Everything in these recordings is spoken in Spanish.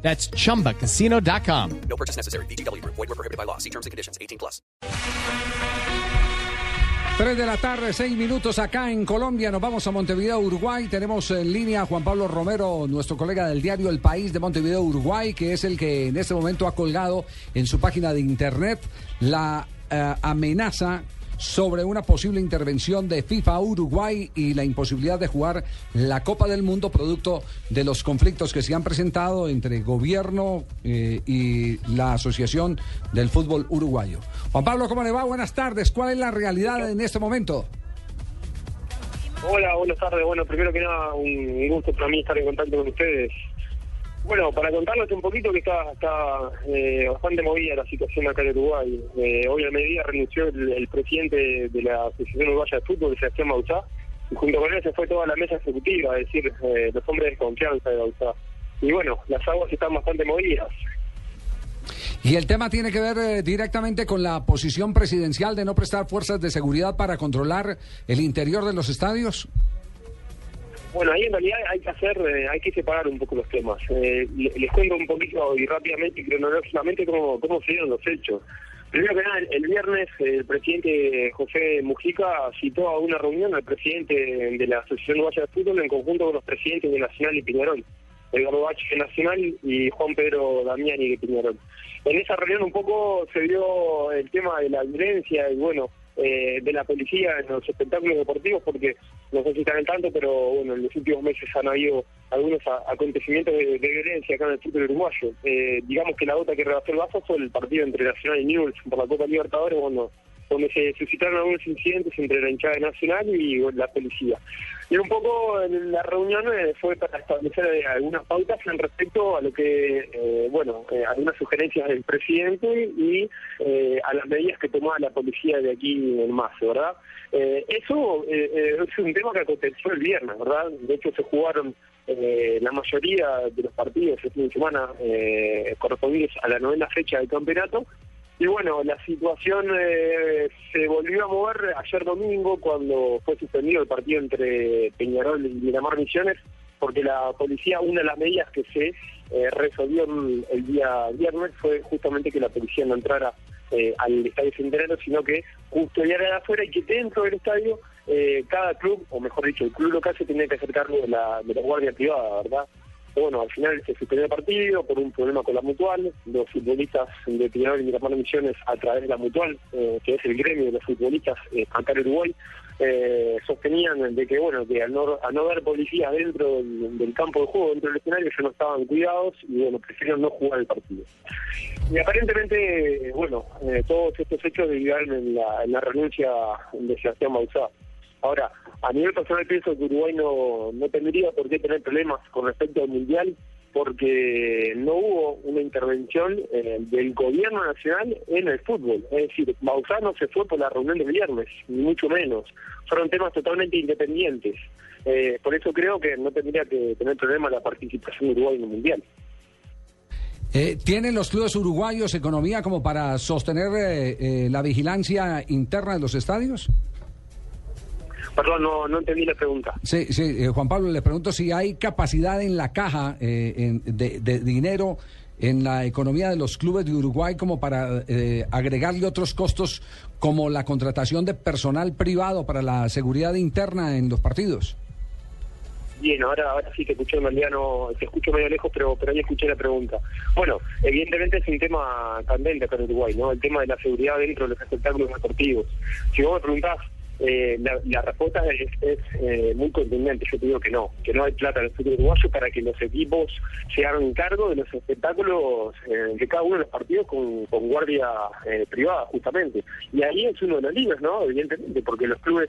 That's chumbacasino.com. No purchase necessary. BGW. Void were prohibited by law. See terms and conditions. 18 plus. 3 de la tarde, 6 minutos acá en Colombia. Nos vamos a Montevideo, Uruguay. Tenemos en línea a Juan Pablo Romero, nuestro colega del diario El País de Montevideo, Uruguay, que es el que en este momento ha colgado en su página de internet la eh, amenaza sobre una posible intervención de FIFA Uruguay y la imposibilidad de jugar la Copa del Mundo producto de los conflictos que se han presentado entre gobierno eh, y la Asociación del Fútbol Uruguayo. Juan Pablo, ¿cómo le va? Buenas tardes. ¿Cuál es la realidad en este momento? Hola, buenas tardes. Bueno, primero que nada, un gusto para mí estar en contacto con ustedes. Bueno, para contarles un poquito que está, eh, bastante movida la situación acá en Uruguay. Eh, hoy al mediodía renunció el, presidente de la Asociación Uruguaya de Fútbol, Sebastián Bauzá, y junto con él se fue toda la mesa ejecutiva, es decir, eh, los hombres de confianza de Bauzá. Y bueno, las aguas están bastante movidas. Y el tema tiene que ver directamente con la posición presidencial de no prestar fuerzas de seguridad para controlar el interior de los estadios. Bueno, ahí en realidad hay que hacer, eh, hay que separar un poco los temas. Eh, les cuento un poquito y rápidamente y cronológicamente cómo, cómo se dieron los hechos. Primero que nada, el, viernes el presidente José Mujica citó a una reunión al presidente de la Asociación Uruguaya de Fútbol en conjunto con los presidentes de Nacional y Piñarol, Edgardo Bache de Nacional y Juan Pedro Damiani de Piñarol. En esa reunión un poco se dio el tema de la violencia y bueno, eh, de la policía en los espectáculos deportivos, porque no sé si están en tanto, pero bueno, en los últimos meses han habido algunos acontecimientos de, violencia acá en el fútbol uruguayo. Eh, digamos que la gota que rebasó el vaso fue el partido entre Nacional y Newell's por la Copa Libertadores, cuando donde se suscitaron algunos incidentes entre la hinchada nacional y la policía. Y un poco la reunión eh, fue para establecer eh, algunas pautas en respecto a lo que, eh, bueno, algunas sugerencias del presidente y a las medidas que tomaba la policía de aquí en marzo, ¿verdad? eso es un tema que aconteció el viernes, ¿verdad? De hecho se jugaron la mayoría de los partidos el fin de semana correspondientes a la novena fecha del campeonato y bueno, la situación eh, se volvió a mover ayer domingo cuando fue suspendido el partido entre Peñarol y Miramar Misiones, porque la policía, una de las medidas que se eh, resolvió el día viernes fue justamente que la policía no entrara eh, al estadio centenario, sino que custodiara de afuera y que dentro del estadio cada club, o mejor dicho, el club local se tenía que hacer cargo de la guardia privada, ¿verdad? Bueno, al final se suspendió el partido por un problema con la mutual. Los futbolistas de Pinar y Miramar Misiones, a través de la mutual, eh, que es el gremio de los futbolistas eh, acá en Uruguay, eh, sostenían de que, bueno, que al no, no haber policías dentro del, campo de juego, dentro del escenario, ellos no estaban cuidados y, bueno, prefirieron no jugar el partido. Y aparentemente, bueno, todos estos hechos derivaron en la, en la renuncia de Sebastián Bauzá. Ahora, a nivel personal pienso que Uruguay no, no tendría por qué tener problemas con respecto al Mundial porque no hubo una intervención eh, del gobierno nacional en el fútbol. Es decir, Bauzá no se fue por la reunión de viernes, ni mucho menos. Fueron temas totalmente independientes. Eh, por eso creo que no tendría que tener problema la participación de Uruguay en el Mundial. Eh, ¿Tienen los clubes uruguayos economía como para sostener la vigilancia interna de los estadios? Perdón, no, no entendí la pregunta. Sí, sí, eh, Juan Pablo, le pregunto si hay capacidad en la caja eh, de, dinero en la economía de los clubes de Uruguay como para eh, agregarle otros costos como la contratación de personal privado para la seguridad interna en los partidos. Bien, ahora, ahora sí te escuché, Mariano, te escucho medio lejos, pero, pero ahí escuché la pregunta. Bueno, evidentemente es un tema candente acá en Uruguay, ¿no? El tema de la seguridad dentro de los espectáculos deportivos. Si vos me preguntás eh, la, respuesta es, eh, muy contundente. Yo te digo que no, que no hay plata en el fútbol uruguayo para que los equipos se hagan cargo de los espectáculos eh, de cada uno de los partidos con, guardia privada, justamente. Y ahí es uno de los libros, ¿no? Evidentemente, porque los clubes,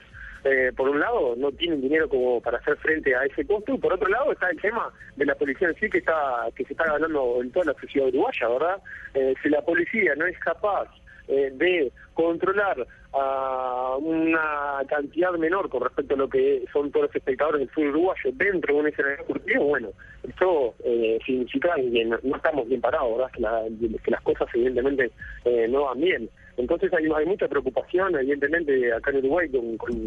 por un lado, no tienen dinero como para hacer frente a ese costo, y por otro lado está el tema de la policía en sí que está que se está ganando en toda la sociedad uruguaya, ¿verdad? si la policía no es capaz eh, de controlar a una cantidad menor con respecto a lo que son todos los espectadores del fútbol uruguayo dentro de un escenario deportivo, bueno, esto eh, significa que no, estamos bien parados, ¿verdad? Que, la- que las cosas evidentemente eh, no van bien. Entonces hay, mucha preocupación, evidentemente, acá en Uruguay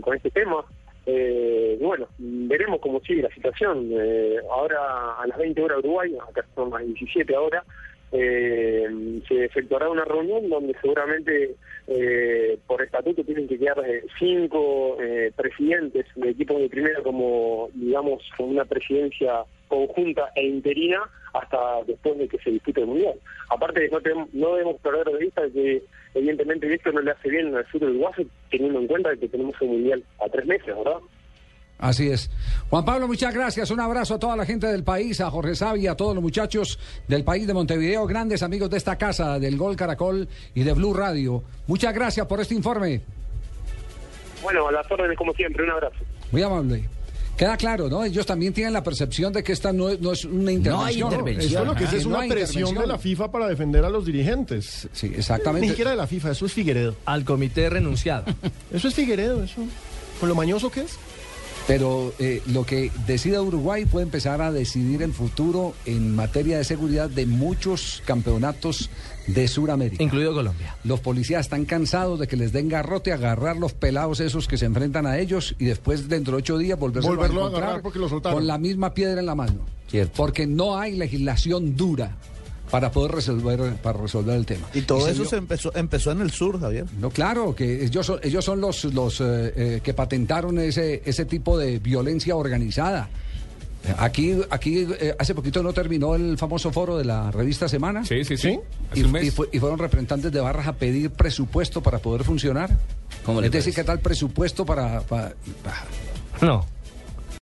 con, este tema. Eh, bueno, veremos cómo sigue la situación. Eh, ahora a las 20 horas Uruguay, acá son las 17 ahora, eh, se efectuará una reunión donde seguramente eh, por estatuto tienen que quedar eh, cinco eh, presidentes de equipos de primera como, digamos, con una presidencia conjunta e interina hasta después de que se dispute el Mundial. Aparte, no, tenemos- no debemos perder de vista que evidentemente esto no le hace bien al sur uruguayo, teniendo en cuenta que tenemos un Mundial a tres meses, ¿verdad? Así es. Juan Pablo, muchas gracias. Un abrazo a toda la gente del país, a Jorge Sabi, a todos los muchachos del país de Montevideo, grandes amigos de esta casa, del Gol Caracol y de Blue Radio. Muchas gracias por este informe. Bueno, a las órdenes como siempre, un abrazo. Muy amable. Queda claro, ¿no? Ellos también tienen la percepción de que esta no es, no es una intervención. Esto Esto lo que es es no una hay presión de intervención. la FIFA para defender a los dirigentes. Sí, Ni exactamente. siquiera de la FIFA, eso es Figueredo. al comité renunciado. Eso es Figueredo, eso. Con lo mañoso que es. Pero eh, lo que decida Uruguay puede empezar a decidir el futuro en materia de seguridad de muchos campeonatos de Sudamérica. incluido Colombia. Los policías están cansados de que les den garrote, agarrar los pelados esos que se enfrentan a ellos y después dentro de ocho días volverse Volverlo a encontrar agarrar porque lo soltaron. con la misma piedra en la mano. Cierto. Porque no hay legislación dura para poder resolver para resolver el tema. Y todo eso se empezó, empezó en el sur, Javier. no, claro, que ellos son, ellos son los, los eh, eh, que patentaron ese, ese tipo de violencia organizada. Aquí, aquí eh, hace poquito no terminó el famoso foro de la revista Semana. Sí, sí, sí. ¿Sí? Hace Y, un mes. y fue- y fueron representantes de Barras a pedir presupuesto para poder funcionar. ¿Cómo le es decir, parece? ¿qué tal presupuesto para, para- para- No.